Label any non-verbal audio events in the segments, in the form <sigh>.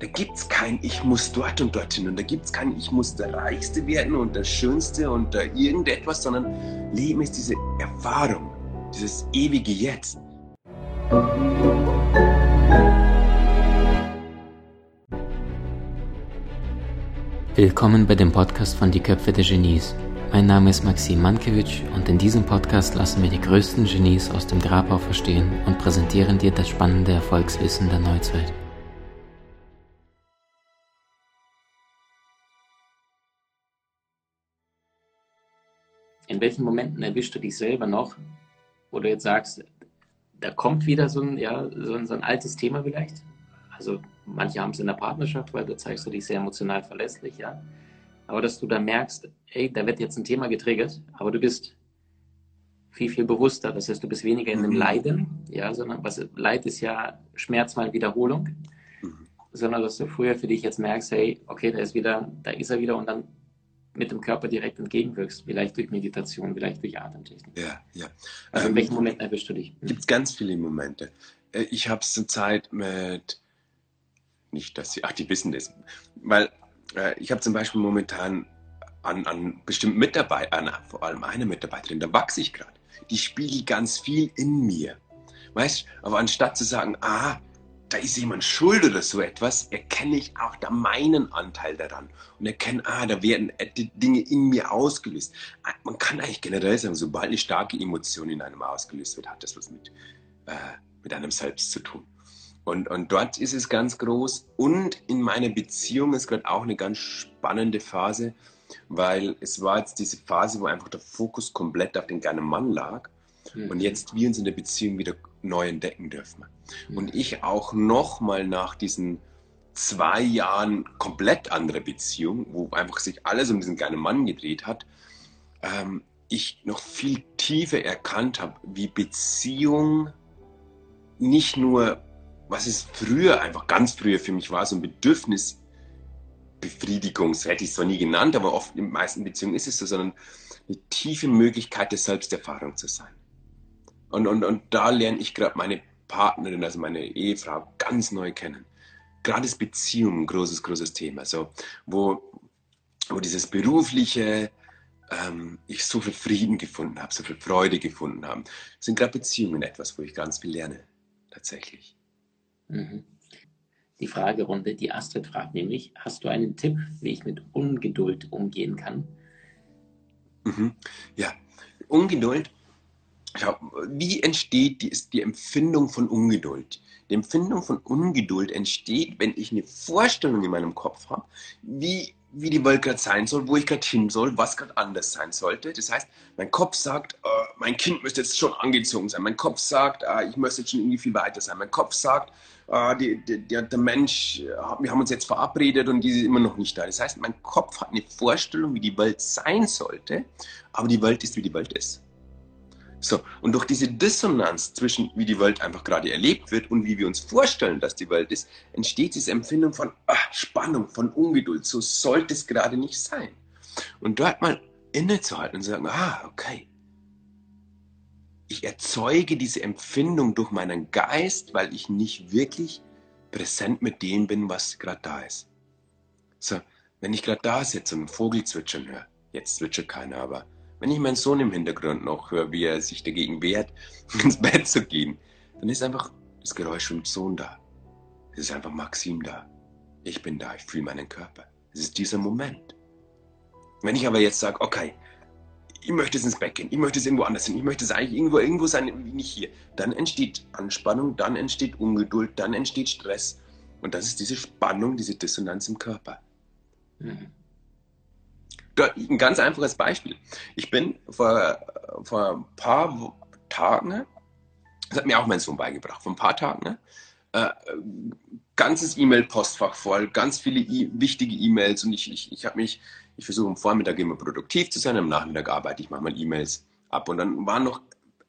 Da gibt es kein Ich muss dort und dorthin und da gibt es kein Ich muss der Reichste werden und der Schönste und der irgendetwas, sondern Leben ist diese Erfahrung, dieses ewige Jetzt. Willkommen bei dem Podcast von Die Köpfe der Genies. Mein Name ist Maxim Mankewitsch und in diesem Podcast lassen wir die größten Genies aus dem Grabau verstehen und präsentieren dir das spannende Erfolgswissen der Neuzeit. In welchen Momenten erwischst du dich selber noch, wo du jetzt sagst, da kommt wieder so ein, ja, so ein, so ein altes Thema vielleicht? Also manche haben es in der Partnerschaft, weil da zeigst du dich sehr emotional verlässlich, ja. Aber dass du da merkst, ey, da wird jetzt ein Thema getriggert, aber du bist viel, viel bewusster. Das heißt, du bist weniger in dem mhm. Leiden, ja, sondern was Leid ist ja Schmerz mal Wiederholung, mhm. sondern dass du früher für dich jetzt merkst, hey, okay, da ist wieder, da ist er wieder und dann mit dem Körper direkt entgegenwirkst, vielleicht durch Meditation, vielleicht durch Atemtechnik. Ja, ja. Also in ähm, welchen Momenten erwischst du dich? Gibt es ganz viele Momente. Äh, ich habe es zur Zeit mit, nicht, dass sie, ach, die wissen das, weil äh, ich habe zum Beispiel momentan an, an bestimmten Mitarbeitern, vor allem eine Mitarbeiterin, da wachse ich gerade. Die spiegelt ganz viel in mir. Weißt aber anstatt zu sagen, ah, da ist jemand schuld oder so etwas, erkenne ich auch da meinen Anteil daran und erkenne, ah, da werden Dinge in mir ausgelöst. Ah, man kann eigentlich generell sagen, sobald eine starke Emotion in einem ausgelöst wird, hat das was mit, äh, mit einem selbst zu tun. Und, und dort ist es ganz groß. Und in meiner Beziehung ist gerade auch eine ganz spannende Phase, weil es war jetzt diese Phase, wo einfach der Fokus komplett auf den kleinen Mann lag. Mhm. Und jetzt wir uns in der Beziehung wieder neu entdecken dürfen. Und ich auch nochmal nach diesen zwei Jahren komplett andere Beziehung, wo einfach sich alles um diesen kleinen Mann gedreht hat, ähm, ich noch viel tiefer erkannt habe, wie Beziehung nicht nur, was es früher, einfach ganz früher für mich war, so ein Bedürfnisbefriedigung, so hätte ich es zwar nie genannt, aber oft in den meisten Beziehungen ist es so, sondern eine tiefe Möglichkeit der Selbsterfahrung zu sein. Und, und, und da lerne ich gerade meine Partnerin, also meine Ehefrau, ganz neu kennen. Gerade das Beziehung, ein großes, großes Thema. So, wo, wo dieses berufliche, ähm, ich so viel Frieden gefunden habe, so viel Freude gefunden habe, sind gerade Beziehungen etwas, wo ich ganz viel lerne, tatsächlich. Mhm. Die Fragerunde, die Astrid fragt nämlich, hast du einen Tipp, wie ich mit Ungeduld umgehen kann? Mhm. Ja, Ungeduld Schau, wie entsteht die, die Empfindung von Ungeduld? Die Empfindung von Ungeduld entsteht, wenn ich eine Vorstellung in meinem Kopf habe, wie, wie die Welt gerade sein soll, wo ich gerade hin soll, was gerade anders sein sollte. Das heißt, mein Kopf sagt, äh, mein Kind müsste jetzt schon angezogen sein. Mein Kopf sagt, äh, ich müsste jetzt schon irgendwie viel weiter sein. Mein Kopf sagt, äh, die, die, der, Mensch, äh, wir haben uns jetzt verabredet und die ist immer noch nicht da. Das heißt, mein Kopf hat eine Vorstellung, wie die Welt sein sollte, aber die Welt ist, wie die Welt ist. So, und durch diese Dissonanz zwischen, wie die Welt einfach gerade erlebt wird und wie wir uns vorstellen, dass die Welt ist, entsteht diese Empfindung von ach, Spannung, von Ungeduld. So sollte es gerade nicht sein. Und dort mal innezuhalten und sagen, ah, okay. Ich erzeuge diese Empfindung durch meinen Geist, weil ich nicht wirklich präsent mit dem bin, was gerade da ist. So, wenn ich gerade da sitze und einen Vogel zwitschern höre, jetzt zwitschert keiner, aber wenn ich meinen Sohn im Hintergrund noch höre, wie er sich dagegen wehrt, <laughs> ins Bett zu gehen, dann ist einfach das Geräusch vom Sohn da. Es ist einfach Maxim da. Ich bin da, ich fühle meinen Körper. Es ist dieser Moment. Wenn ich aber jetzt sage, okay, ich möchte es ins Bett gehen, ich möchte es irgendwo anders hin, ich möchte es eigentlich irgendwo, irgendwo sein, nicht hier, dann entsteht Anspannung, dann entsteht Ungeduld, dann entsteht Stress. Und das ist diese Spannung, diese Dissonanz im Körper. Mhm ein ganz einfaches Beispiel. Ich bin vor, vor ein paar Tagen, das hat mir auch mein Sohn beigebracht, vor ein paar Tagen, ne, äh, ganzes E-Mail-Postfach voll, ganz viele e wichtige E-Mails und ich, ich, ich habe mich, ich versuche am Vormittag immer produktiv zu sein, am Nachmittag arbeite ich manchmal E-Mails ab und dann waren noch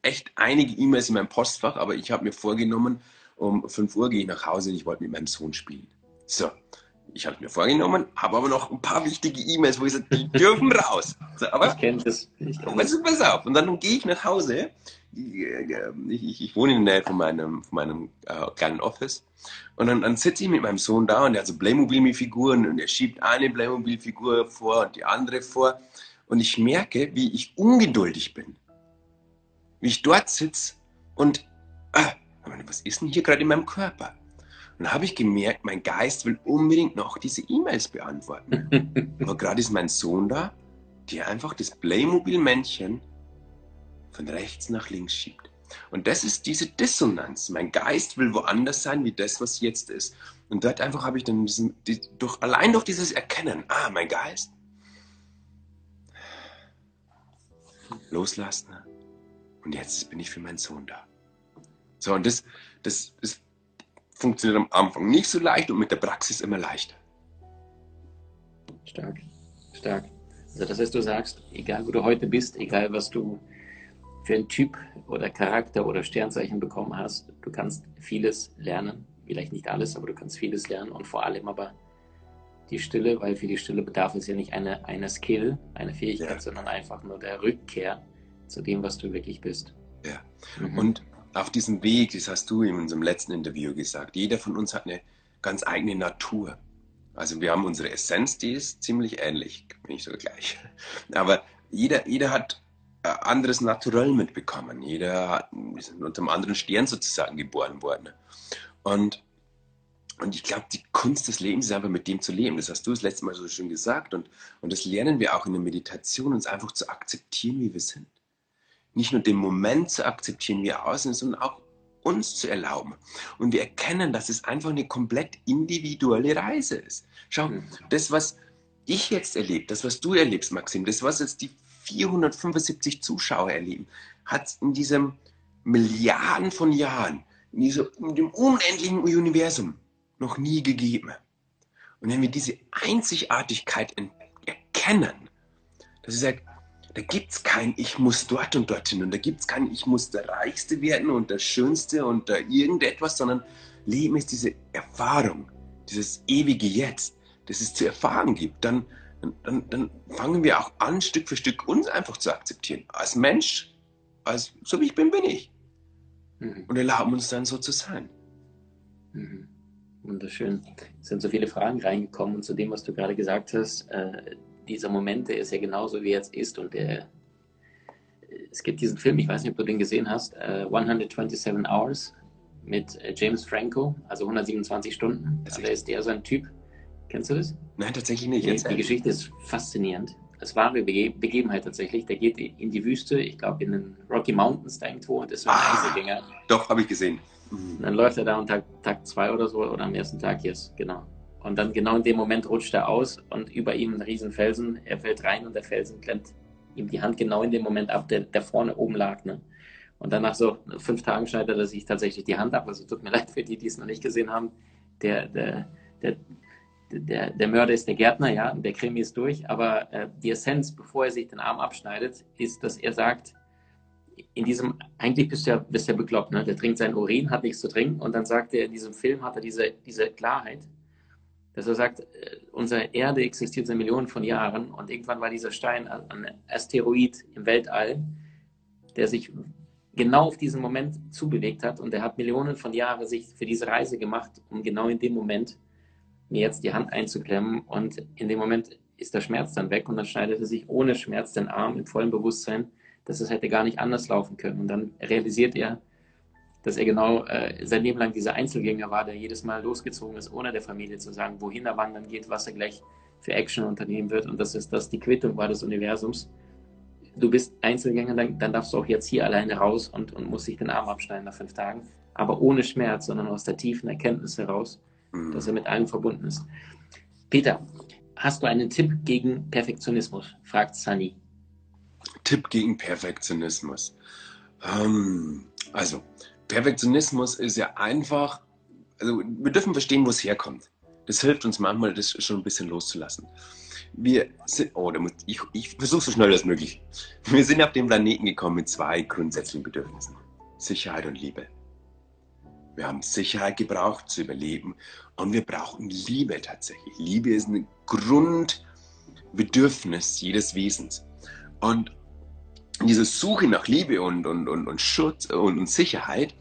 echt einige E-Mails in meinem Postfach, aber ich habe mir vorgenommen, um 5 Uhr gehe ich nach Hause und ich wollte mit meinem Sohn spielen. So, ich habe es mir vorgenommen, habe aber noch ein paar wichtige E-Mails, wo ich sage, die dürfen raus. So, aber, ich kenne das. Ich kenn pass auf. Und dann gehe ich nach Hause. Ich, ich, ich, wohne in der Nähe von meinem, von meinem äh, kleinen Office. Und dann, dann sitze ich mit meinem Sohn da und er hat so Playmobil-Figuren und er schiebt eine Playmobil-Figur vor und die andere vor. Und ich merke, wie ich ungeduldig bin. Wie ich dort sitze und, ah, was ist denn hier gerade in meinem Körper? Und dann habe ich gemerkt, mein Geist will unbedingt noch diese E-Mails beantworten. <laughs> Aber gerade ist mein Sohn da, der einfach das Playmobil-Männchen von rechts nach links schiebt. Und das ist diese Dissonanz. Mein Geist will woanders sein, wie das, was jetzt ist. Und dort einfach habe ich dann diesen, die, durch, allein durch dieses Erkennen, ah, mein Geist, loslassen. Und jetzt bin ich für meinen Sohn da. So, und das, das ist, funktioniert am Anfang nicht so leicht und mit der Praxis immer leichter. Stark, stark. Also das heißt, du sagst, egal wo du heute bist, egal was du für einen Typ oder Charakter oder Sternzeichen bekommen hast, du kannst vieles lernen. Vielleicht nicht alles, aber du kannst vieles lernen und vor allem aber die Stille, weil für die Stille bedarf es ja nicht eine, eine Skill, eine Fähigkeit, ja. sondern einfach nur der Rückkehr zu dem, was du wirklich bist. Ja. Mhm. Und auf diesem Weg, das hast du in unserem letzten Interview gesagt, jeder von uns hat eine ganz eigene Natur. Also wir haben unsere Essenz, die ist ziemlich ähnlich, bin ich sogar gleich. <laughs> Aber jeder, jeder hat anderes Naturell mitbekommen. Jeder sind unter einem anderen Stern sozusagen geboren worden. Und, und ich glaube, die Kunst des Lebens ist einfach mit dem zu leben. Das hast du das letzte Mal so schön gesagt. Und, und das lernen wir auch in der Meditation, uns einfach zu akzeptieren, wie wir sind. Nicht nur den Moment zu akzeptieren, wie er aussehen, sondern auch uns zu erlauben. Und wir erkennen, dass es einfach eine komplett individuelle Reise ist. Schau, mhm. das, was ich jetzt erlebe, das, was du erlebst, Maxim, das, was jetzt die 475 Zuschauer erleben, hat es in diesem Milliarden von Jahren, in, diesem, in dem unendlichen Universum noch nie gegeben. Und wenn wir diese Einzigartigkeit erkennen, dass ich sage, da gibt es kein Ich muss dort und dorthin und da gibt es kein Ich muss der Reichste werden und der Schönste und der irgendetwas, sondern Leben ist diese Erfahrung, dieses ewige Jetzt, das es zu erfahren gibt, dann, dann, dann fangen wir auch an, Stück für Stück uns einfach zu akzeptieren. Als Mensch, als so wie ich bin, bin ich. Mhm. Und erlauben uns dann so zu sein. Mhm. Wunderschön. Es sind so viele Fragen reingekommen und zu dem, was du gerade gesagt hast, äh, dieser Moment, der ist ja genauso wie er jetzt ist und der, es gibt diesen Film, ich weiß nicht, ob du den gesehen hast, äh, 127 Hours mit äh, James Franco, also 127 Stunden. Also ist der so ein Typ. Kennst du das? Nein, tatsächlich nicht. Die, die Geschichte ist faszinierend. Es war eine Begebenheit tatsächlich. Der geht in die Wüste, ich glaube in den Rocky Mountains da irgendwo und ist so ein ah, Reisegänger. Doch, habe ich gesehen. Mhm. Dann läuft er da und Tag, Tag zwei oder so oder am ersten Tag, yes, genau. Und dann genau in dem Moment rutscht er aus und über ihm ein riesen Felsen. Er fällt rein und der Felsen klemmt ihm die Hand genau in dem Moment ab, der, der vorne oben lag. Ne? Und dann nach so fünf Tagen schneidet er sich tatsächlich die Hand ab. Also tut mir <laughs> leid für die, die es noch nicht gesehen haben. Der, der, der, der, der Mörder ist der Gärtner, ja, der Krimi ist durch. Aber äh, die Essenz, bevor er sich den Arm abschneidet, ist, dass er sagt, in diesem, eigentlich bist du ja, bist ja bekloppt, ne? der trinkt sein Urin, hat nichts zu trinken und dann sagt er, in diesem Film hat er diese, diese Klarheit, dass er sagt, äh, unsere Erde existiert seit Millionen von Jahren und irgendwann war dieser Stein ein Asteroid im Weltall, der sich genau auf diesen Moment zubewegt hat und er hat Millionen von Jahren sich für diese Reise gemacht, um genau in dem Moment mir jetzt die Hand einzuklemmen und in dem Moment ist der Schmerz dann weg und dann schneidet er sich ohne Schmerz den Arm im vollen Bewusstsein, dass es hätte gar nicht anders laufen können und dann realisiert er, dass er genau äh, sein Leben lang dieser Einzelgänger war, der jedes Mal losgezogen ist, ohne der Familie zu sagen, wohin er wandern geht, was er gleich für Action unternehmen wird. Und das ist das die Quittung war des Universums. Du bist Einzelgänger, dann, dann darfst du auch jetzt hier alleine raus und, und musst dich den Arm abschneiden nach fünf Tagen. Aber ohne Schmerz, sondern aus der tiefen Erkenntnis heraus, mhm. dass er mit allem verbunden ist. Peter, hast du einen Tipp gegen Perfektionismus? fragt Sunny. Tipp gegen Perfektionismus. Ähm, also, Perfektionismus ist ja einfach, also wir dürfen verstehen, wo es herkommt. Das hilft uns manchmal, das schon ein bisschen loszulassen. Wir sind, oh, ich, ich versuche so schnell als möglich. Wir sind auf den Planeten gekommen mit zwei grundsätzlichen Bedürfnissen. Sicherheit und Liebe. Wir haben Sicherheit gebraucht zu überleben Und wir brauchen Liebe tatsächlich. Liebe ist ein Grundbedürfnis jedes Wesens. Und diese Suche nach Liebe und, und, und, und Schutz und Sicherheit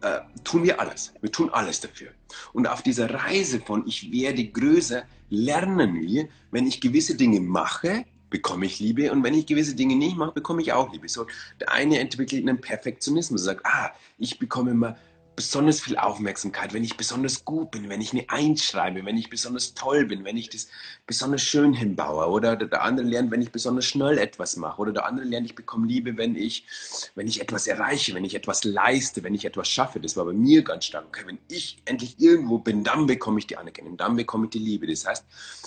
äh, tun wir alles. Wir tun alles dafür. Und auf dieser Reise von ich werde größer lernen wir, wenn ich gewisse Dinge mache, bekomme ich Liebe und wenn ich gewisse Dinge nicht mache, bekomme ich auch Liebe. So, der eine entwickelt einen Perfektionismus, sagt, ah, ich bekomme immer besonders viel Aufmerksamkeit, wenn ich besonders gut bin, wenn ich eine Eins schreibe, wenn ich besonders toll bin, wenn ich das besonders schön hinbaue. Oder der andere lernt, wenn ich besonders schnell etwas mache. Oder der andere lernt, ich bekomme Liebe, wenn ich, wenn ich etwas erreiche, wenn ich etwas leiste, wenn ich etwas schaffe. Das war bei mir ganz stark. Okay, wenn ich endlich irgendwo bin, dann bekomme ich die Anerkennung, dann bekomme ich die Liebe. Das heißt,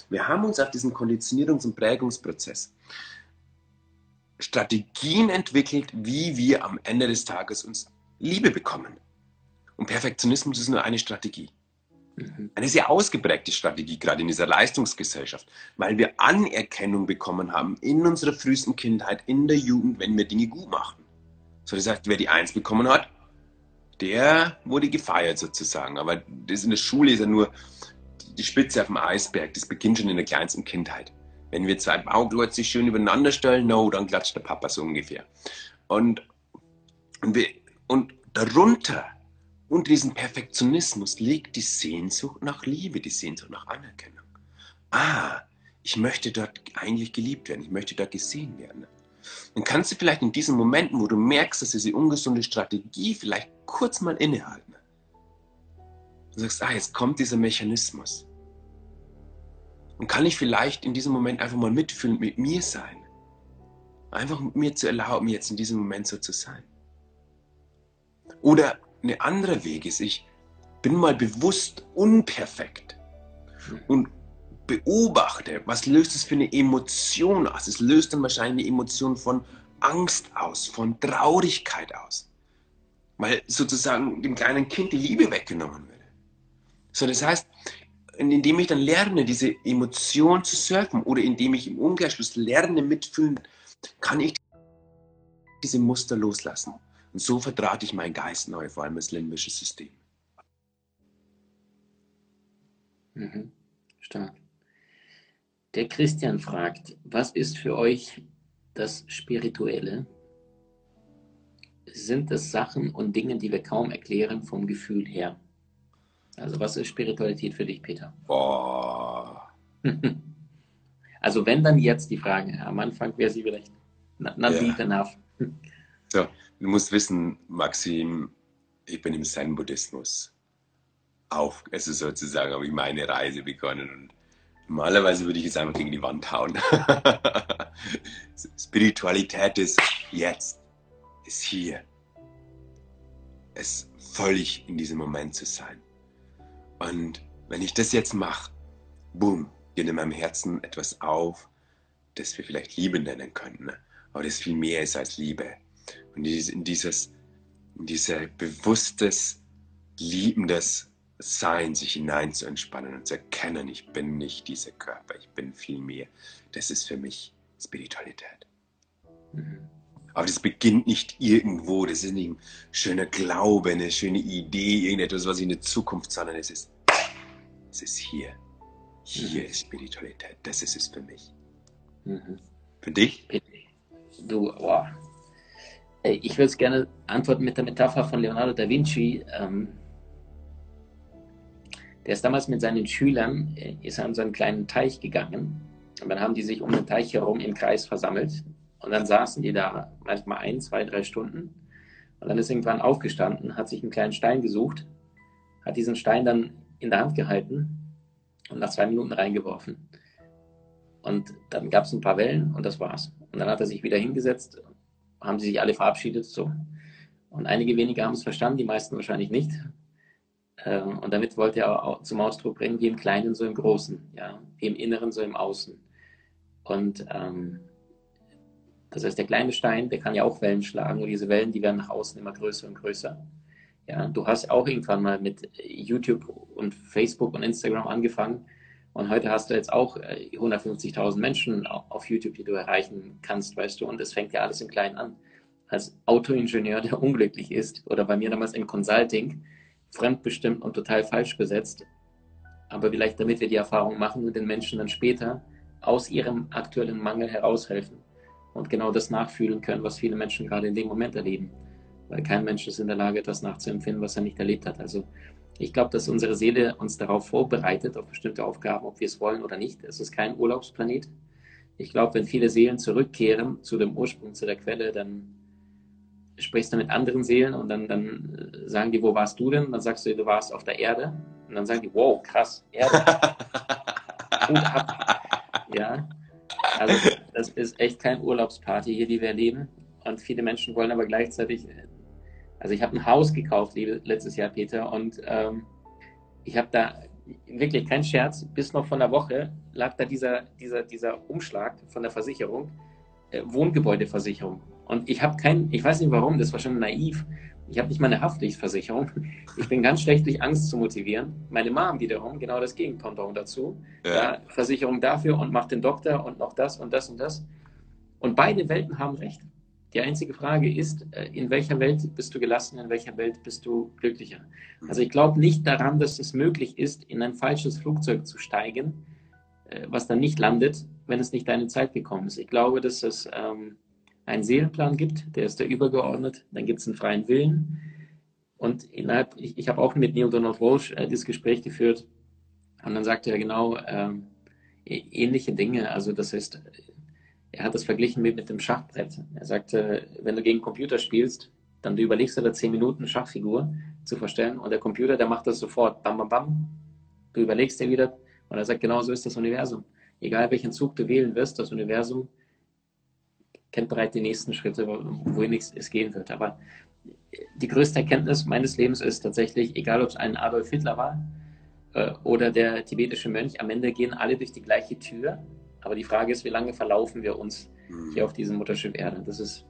wir haben uns auf diesen Konditionierungs- und Prägungsprozess Strategien entwickelt, wie wir am Ende des Tages uns Liebe bekommen. Und Perfektionismus ist nur eine Strategie. Mhm. Eine sehr ausgeprägte Strategie, gerade in dieser Leistungsgesellschaft, weil wir Anerkennung bekommen haben in unserer frühesten Kindheit, in der Jugend, wenn wir Dinge gut machen. So, das heißt, wer die Eins bekommen hat, der wurde gefeiert sozusagen. Aber das in der Schule ist ja nur die Spitze auf dem Eisberg. Das beginnt schon in der kleinsten Kindheit. Wenn wir zwei Bauklötze schön übereinander stellen, no, dann klatscht der Papa so ungefähr. Und, und, wir, und darunter und diesen Perfektionismus liegt die Sehnsucht nach Liebe, die Sehnsucht nach Anerkennung. Ah, ich möchte dort eigentlich geliebt werden, ich möchte dort gesehen werden. Dann kannst du vielleicht in diesen Momenten, wo du merkst, dass diese ungesunde Strategie vielleicht kurz mal innehalten. Du sagst, ah, jetzt kommt dieser Mechanismus. Und kann ich vielleicht in diesem Moment einfach mal mitfühlen, mit mir sein? Einfach mit mir zu erlauben, jetzt in diesem Moment so zu sein. Oder ein anderer Weg ist, ich bin mal bewusst unperfekt und beobachte, was löst es für eine Emotion aus. Es löst dann wahrscheinlich eine Emotion von Angst aus, von Traurigkeit aus. Weil sozusagen dem kleinen Kind die Liebe weggenommen würde. So, das heißt, indem ich dann lerne, diese Emotion zu surfen oder indem ich im Umkehrschluss lerne, mitfühlen, kann ich diese Muster loslassen. Und so vertrat ich meinen Geist neu, vor allem das limbische System. Mhm. Stark. Der Christian fragt, was ist für euch das Spirituelle? Sind es Sachen und Dinge, die wir kaum erklären vom Gefühl her? Also was ist Spiritualität für dich, Peter? Boah. <laughs> also wenn dann jetzt die Frage, am Anfang wäre sie vielleicht not ja. deep enough. So, Du musst wissen, Maxim, ich bin im Zen-Buddhismus auf, also sozusagen habe ich meine Reise begonnen und normalerweise würde ich jetzt einfach gegen die Wand hauen. <laughs> Spiritualität ist jetzt, ist hier. Es völlig in diesem Moment zu sein. Und wenn ich das jetzt mache, boom, geht in meinem Herzen etwas auf, das wir vielleicht Liebe nennen könnten. Ne? Aber das viel mehr ist als Liebe und in dieses, in dieser bewusstes, liebendes Sein sich hinein zu entspannen und zu erkennen, ich bin nicht dieser Körper, ich bin viel mehr. Das ist für mich Spiritualität. Mhm. Aber das beginnt nicht irgendwo, das ist nicht ein schöner Glaube, eine schöne Idee, irgendetwas, was in der Zukunft, sondern es ist, es ist hier. Hier mhm. ist Spiritualität, das ist es für mich. Mhm. Für dich? Du, wow, äh, ich würde es gerne antworten mit der Metapher von Leonardo da Vinci. Ähm, der ist damals mit seinen Schülern äh, ist an so einen kleinen Teich gegangen. Und dann haben die sich um den Teich herum im Kreis versammelt. Und dann saßen die da manchmal ein, zwei, drei Stunden. Und dann ist irgendwann aufgestanden, hat sich einen kleinen Stein gesucht, hat diesen Stein dann in der Hand gehalten und nach zwei Minuten reingeworfen. Und dann gab es ein paar Wellen und das war's. Und dann hat er sich wieder hingesetzt haben sie sich alle verabschiedet. So. Und einige wenige haben es verstanden, die meisten wahrscheinlich nicht. Ähm, und damit wollte er auch zum Ausdruck bringen, wie im Kleinen, so im Großen, ja, wie im Inneren, so im Außen. Und ähm, das heißt, der kleine Stein, der kann ja auch Wellen schlagen und diese Wellen, die werden nach außen immer größer und größer. Ja, du hast auch irgendwann mal mit YouTube und Facebook und Instagram angefangen und heute hast du jetzt auch 150.000 äh, Menschen auf YouTube, die du erreichen kannst, weißt du, und es fängt ja alles im Kleinen an. Als Autoingenieur, der unglücklich ist, oder bei mir damals im Consulting, fremdbestimmt und total falsch besetzt, aber vielleicht damit wir die Erfahrung machen und den Menschen dann später aus ihrem aktuellen Mangel heraushelfen und genau das nachfühlen können, was viele Menschen gerade in dem Moment erleben. Weil kein Mensch ist in der Lage, das nachzuempfinden, was er nicht erlebt hat. Also ich glaube, dass unsere Seele uns darauf vorbereitet, auf bestimmte Aufgaben, ob wir es wollen oder nicht. Es ist kein Urlaubsplanet. Ich glaube, wenn viele Seelen zurückkehren zu dem Ursprung, zu der Quelle, dann sprichst du mit anderen Seelen und dann, dann sagen die, wo warst du denn? Dann sagst du, du warst auf der Erde. Und dann sagen die, wow, krass, Erde. <laughs> Hut ab. Ja. Also das ist echt kein Urlaubsparty hier, die wir erleben. Und viele Menschen wollen aber gleichzeitig, also ich habe ein Haus gekauft letztes Jahr, Peter, und ähm, ich habe da wirklich kein Scherz, bis noch von der Woche lag da dieser, dieser, dieser Umschlag von der Versicherung, äh, Wohngebäudeversicherung. Und ich habe kein, ich weiß nicht warum, das war schon naiv. Ich habe nicht mal eine Haftpflichtversicherung. <laughs> Ich bin ganz schlecht durch Angst zu motivieren. Meine Mom wiederum, genau das Gegenpendant dazu. Ja. Ja, Versicherung dafür und macht den Doktor und noch das und das und das. Und beide Welten haben recht. Die einzige Frage ist, äh, in welcher Welt bist du gelassen, in welcher Welt bist du glücklicher? Mhm. Also ich glaube nicht daran, dass es möglich ist, in ein falsches Flugzeug zu steigen, äh, was dann nicht landet, wenn es nicht deine Zeit gekommen ist. Ich glaube, dass es ähm, einen Seelenplan gibt, der ist der übergeordnet, dann gibt es einen freien Willen. Und innerhalb, ich, ich habe auch mit Neil Donald Walsh äh, dieses Gespräch geführt und dann sagte er genau ähm, ähnliche Dinge. Also das heißt, er hat das verglichen mit, mit dem Schachbrett. Er sagte, wenn du gegen Computer spielst, dann du überlegst du da zehn Minuten Schachfigur zu verstellen und der Computer, der macht das sofort, bam, bam, bam. Du überlegst dir wieder und er sagt, genau so ist das Universum. Egal welchen Zug du wählen wirst, das Universum kennt bereits die nächsten Schritte, wohin es gehen wird. Aber die größte Erkenntnis meines Lebens ist tatsächlich, egal ob es ein Adolf Hitler war äh, oder der tibetische Mönch, am Ende gehen alle durch die gleiche Tür aber die Frage ist, wie lange verlaufen wir uns mhm. hier auf diesem Mutterschiff Erde? Das ist,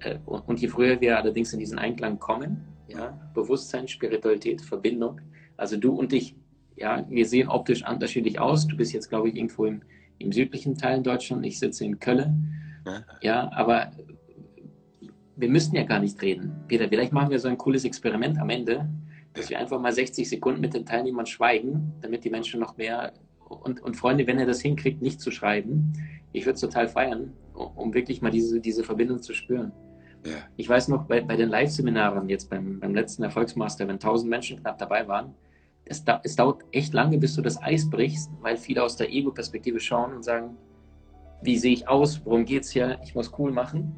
äh, und je früher wir allerdings in diesen Einklang kommen, ja, Bewusstsein, Spiritualität, Verbindung, also du und ich, ja, wir sehen optisch unterschiedlich aus. Du bist jetzt, glaube ich, irgendwo im, im südlichen Teil in Deutschland, ich sitze in Köln. Ja. ja, aber wir müssen ja gar nicht reden. Peter, vielleicht machen wir so ein cooles Experiment am Ende, dass wir einfach mal 60 Sekunden mit den Teilnehmern schweigen, damit die Menschen noch mehr und, und Freunde, wenn er das hinkriegt, nicht zu schreiben, ich würde es total feiern, um wirklich mal diese, diese Verbindung zu spüren. Ja. Ich weiß noch, bei, bei den Live-Seminaren jetzt beim, beim letzten Erfolgsmaster, wenn 1000 Menschen knapp dabei waren, es, da, es dauert echt lange, bis du das Eis brichst, weil viele aus der Ego-Perspektive schauen und sagen, wie sehe ich aus, worum geht es hier, ich muss cool machen.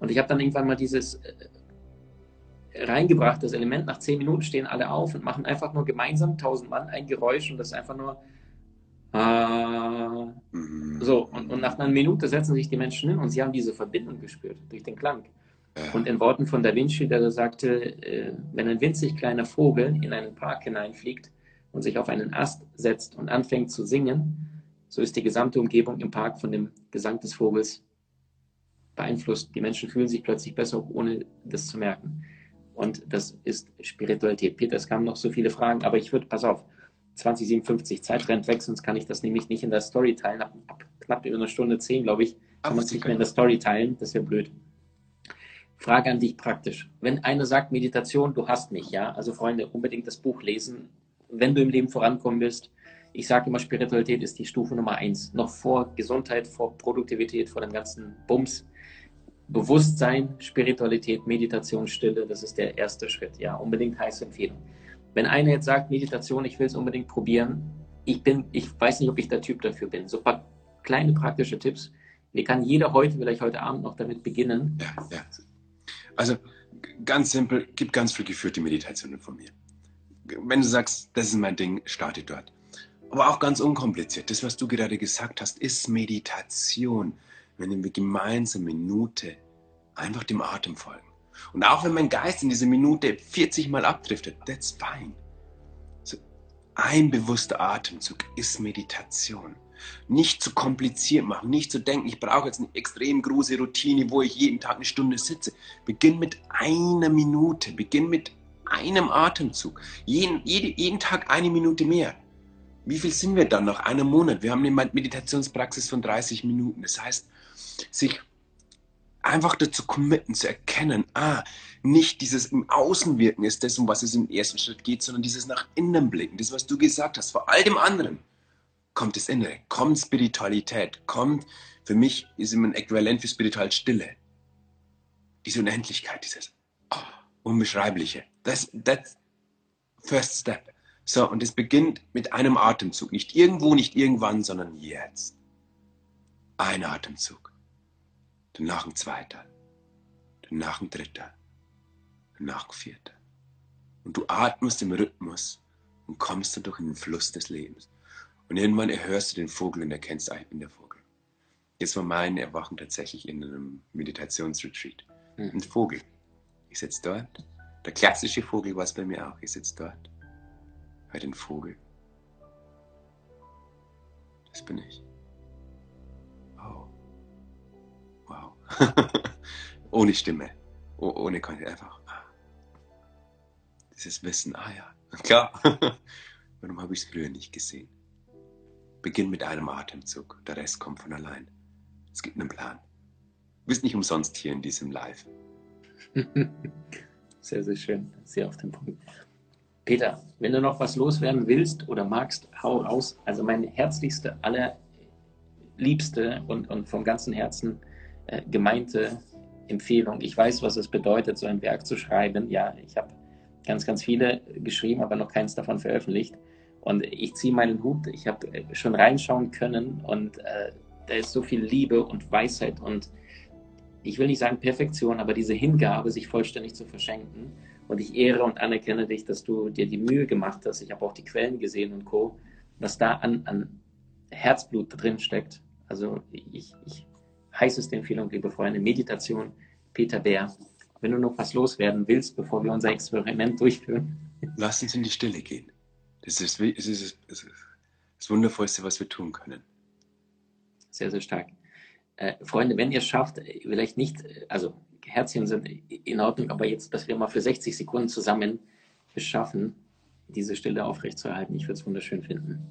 Und ich habe dann irgendwann mal dieses äh, reingebracht, das Element, nach 10 Minuten stehen alle auf und machen einfach nur gemeinsam 1000 Mann ein Geräusch und das ist einfach nur äh, so, und, und, nach einer Minute setzen sich die Menschen hin und sie haben diese Verbindung gespürt durch den Klang. Und in Worten von Da Vinci, der sagte, äh, wenn ein winzig kleiner Vogel in einen Park hineinfliegt und sich auf einen Ast setzt und anfängt zu singen, so ist die gesamte Umgebung im Park von dem Gesang des Vogels beeinflusst. Die Menschen fühlen sich plötzlich besser, ohne das zu merken. Und das ist Spiritualität. Peter, es kamen noch so viele Fragen, aber ich würde, pass auf, 2057 Zeit rennt weg, sonst kann ich das nämlich nicht in der Story teilen. Ab, ab knapp über eine Stunde zehn, glaube ich, kann man es nicht mehr in der Story teilen. Das wäre blöd. Frage an dich praktisch. Wenn einer sagt, Meditation, du hast mich, ja, also Freunde, unbedingt das Buch lesen, wenn du im Leben vorankommen willst. Ich sage immer, Spiritualität ist die Stufe Nummer eins. Noch vor Gesundheit, vor Produktivität, vor dem ganzen Bums. Bewusstsein, Spiritualität, Meditation, Stille, das ist der erste Schritt. Ja, unbedingt heiße Empfehlung. Wenn einer jetzt sagt, Meditation, ich will es unbedingt probieren, ich bin, ich weiß nicht, ob ich der Typ dafür bin. So ein paar kleine praktische Tipps. Wie kann jeder heute, vielleicht heute Abend noch damit beginnen? Ja, ja. Also ganz simpel, gibt ganz viel geführte Meditationen von mir. Wenn du sagst, das ist mein Ding, starte dort. Aber auch ganz unkompliziert. Das, was du gerade gesagt hast, ist Meditation. Wenn wir gemeinsam Minute einfach dem Atem folgen. Und auch wenn mein Geist in dieser Minute 40 Mal abdriftet, that's fine. So, ein bewusster Atemzug ist Meditation. Nicht zu kompliziert machen, nicht zu denken, ich brauche jetzt eine extrem große Routine, wo ich jeden Tag eine Stunde sitze. Beginn mit einer Minute, beginn mit einem Atemzug. Jeden, jede, jeden Tag eine Minute mehr. Wie viel sind wir dann nach einem Monat? Wir haben eine Meditationspraxis von 30 Minuten. Das heißt, sich einfach dazu committen, zu erkennen, ah, nicht dieses im Außenwirken ist das, um was es im ersten Schritt geht, sondern dieses nach innen blicken, das, was du gesagt hast, vor all dem anderen kommt das Innere, kommt Spiritualität, kommt, für mich ist immer ein Äquivalent für Spiritual Stille. Diese Unendlichkeit, dieses oh, Unbeschreibliche. Das, das first step. So, und es beginnt mit einem Atemzug. Nicht irgendwo, nicht irgendwann, sondern jetzt. Ein Atemzug. Danach ein zweiter. Danach ein dritter. Danach ein vierter. Und du atmest im Rhythmus und kommst dann durch den Fluss des Lebens. Und irgendwann erhörst du den Vogel und erkennst, ah, ich bin der Vogel. Jetzt war mein Erwachen tatsächlich in einem Meditationsretreat. Mhm. Ein Vogel. Ich sitze dort. Der klassische Vogel war es bei mir auch. Ich sitze dort. Hör den Vogel. Das bin ich. Wow. <laughs> ohne Stimme. Oh, ohne Kontext. Einfach. Dieses Wissen. Ah ja. <laughs> Klar. Warum habe ich es früher nicht gesehen? Beginn mit einem Atemzug. Der Rest kommt von allein. Es gibt einen Plan. Du bist nicht umsonst hier in diesem Live. <laughs> Sehr, sehr schön. Sehr auf den Punkt. Peter, wenn du noch was loswerden willst oder magst, hau raus. Also meine herzlichste, allerliebste und, und vom ganzen Herzen äh, gemeinte Empfehlung. Ich weiß, was es bedeutet, so ein Werk zu schreiben. Ja, ich habe ganz, ganz viele geschrieben, aber noch keins davon veröffentlicht. Und ich ziehe meinen Hut. Ich habe schon reinschauen können und äh, da ist so viel Liebe und Weisheit und ich will nicht sagen Perfektion, aber diese Hingabe, sich vollständig zu verschenken. Und ich ehre und anerkenne dich, dass du dir die Mühe gemacht hast. Ich habe auch die Quellen gesehen und Co., was da an, an Herzblut drin steckt. Also ich, ich heißeste Empfehlung, liebe Freunde, Meditation, Peter Bär. Wenn du noch was loswerden willst, bevor wir unser Experiment durchführen. Lass uns in die Stille gehen. Das ist, das, ist, das, ist das Wundervollste, was wir tun können. Sehr, sehr stark. Äh, Freunde, wenn ihr es schafft, vielleicht nicht, also Herzchen sind in Ordnung, aber jetzt, dass wir mal für 60 Sekunden zusammen es schaffen, diese Stille aufrechtzuerhalten, ich würde es wunderschön finden.